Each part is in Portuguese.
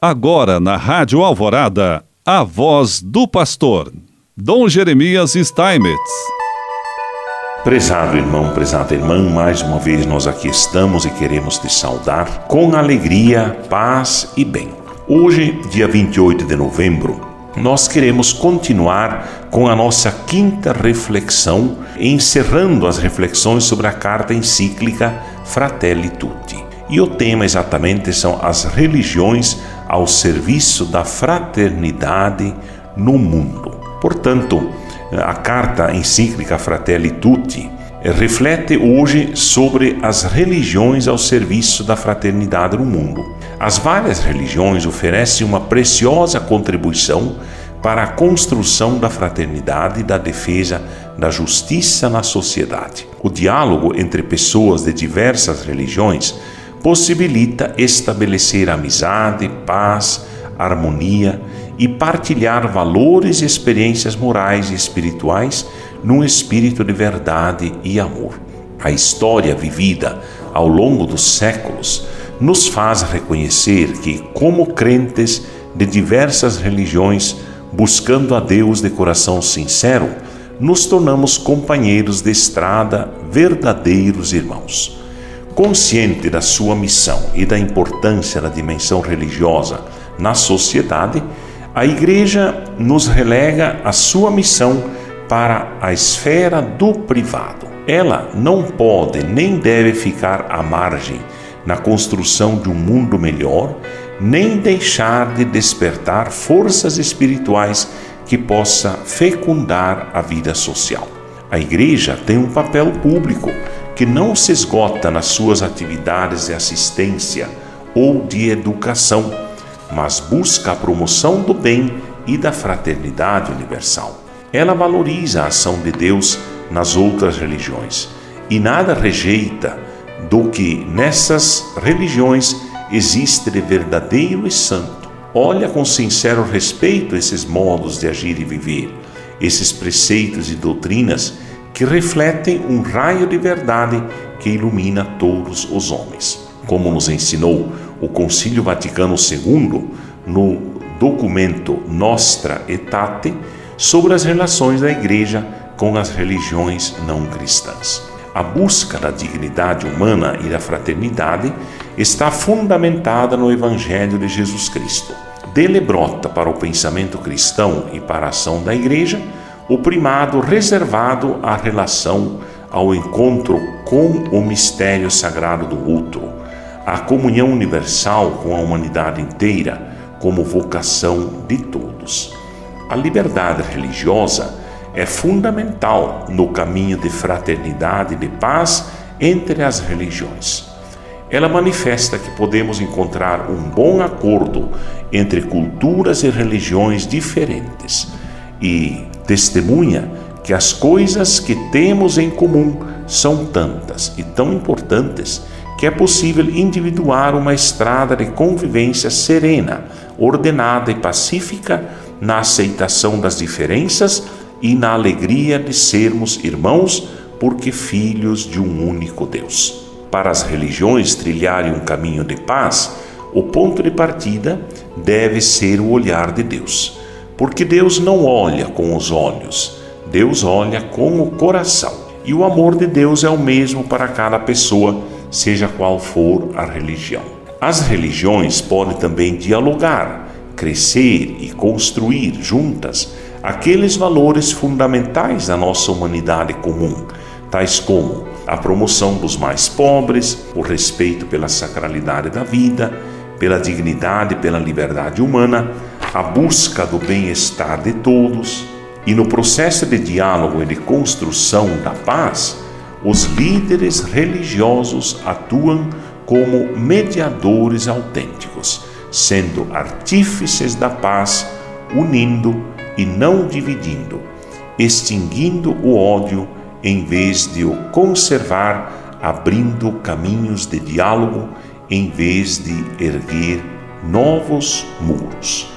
Agora na Rádio Alvorada, a voz do pastor, Dom Jeremias Steinmetz. Prezado irmão, prezada irmã, mais uma vez nós aqui estamos e queremos te saudar com alegria, paz e bem. Hoje, dia 28 de novembro, nós queremos continuar com a nossa quinta reflexão, encerrando as reflexões sobre a carta encíclica Fratelli Tutti. E o tema exatamente são as religiões ao serviço da fraternidade no mundo. Portanto, a carta encíclica Fratelli Tutti reflete hoje sobre as religiões ao serviço da fraternidade no mundo. As várias religiões oferecem uma preciosa contribuição para a construção da fraternidade e da defesa da justiça na sociedade. O diálogo entre pessoas de diversas religiões possibilita estabelecer amizade, paz, harmonia e partilhar valores e experiências morais e espirituais num espírito de verdade e amor. A história vivida ao longo dos séculos nos faz reconhecer que, como crentes de diversas religiões, buscando a Deus de coração sincero, nos tornamos companheiros de estrada, verdadeiros irmãos consciente da sua missão e da importância da dimensão religiosa na sociedade, a Igreja nos relega a sua missão para a esfera do privado. Ela não pode nem deve ficar à margem na construção de um mundo melhor, nem deixar de despertar forças espirituais que possa fecundar a vida social. A igreja tem um papel público que não se esgota nas suas atividades de assistência ou de educação, mas busca a promoção do bem e da fraternidade universal. Ela valoriza a ação de Deus nas outras religiões e nada rejeita do que nessas religiões existe de verdadeiro e santo. Olha com sincero respeito esses modos de agir e viver, esses preceitos e doutrinas que refletem um raio de verdade que ilumina todos os homens. Como nos ensinou o Concílio Vaticano II no documento Nostra Aetate sobre as relações da Igreja com as religiões não cristãs. A busca da dignidade humana e da fraternidade está fundamentada no Evangelho de Jesus Cristo. Dele brota para o pensamento cristão e para a ação da Igreja o primado reservado à relação, ao encontro com o mistério sagrado do outro, a comunhão universal com a humanidade inteira, como vocação de todos. A liberdade religiosa é fundamental no caminho de fraternidade e de paz entre as religiões. Ela manifesta que podemos encontrar um bom acordo entre culturas e religiões diferentes e testemunha que as coisas que temos em comum são tantas e tão importantes que é possível individuar uma estrada de convivência serena, ordenada e pacífica na aceitação das diferenças e na alegria de sermos irmãos, porque filhos de um único Deus. Para as religiões trilharem um caminho de paz, o ponto de partida deve ser o olhar de Deus. Porque Deus não olha com os olhos, Deus olha com o coração. E o amor de Deus é o mesmo para cada pessoa, seja qual for a religião. As religiões podem também dialogar, crescer e construir juntas aqueles valores fundamentais da nossa humanidade comum, tais como a promoção dos mais pobres, o respeito pela sacralidade da vida, pela dignidade e pela liberdade humana, a busca do bem-estar de todos e no processo de diálogo e de construção da paz, os líderes religiosos atuam como mediadores autênticos, sendo artífices da paz, unindo e não dividindo, extinguindo o ódio em vez de o conservar, abrindo caminhos de diálogo em vez de erguer novos muros.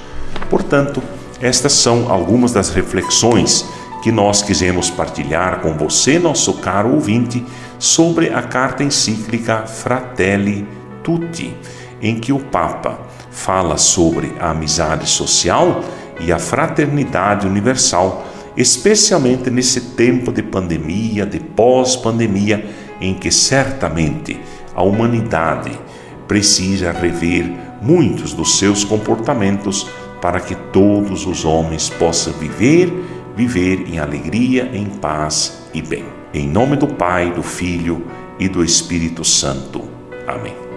Portanto, estas são algumas das reflexões que nós quisemos partilhar com você, nosso caro ouvinte, sobre a carta encíclica Fratelli Tutti, em que o Papa fala sobre a amizade social e a fraternidade universal, especialmente nesse tempo de pandemia, de pós-pandemia, em que certamente a humanidade precisa rever muitos dos seus comportamentos para que todos os homens possam viver, viver em alegria, em paz e bem. Em nome do Pai, do Filho e do Espírito Santo. Amém.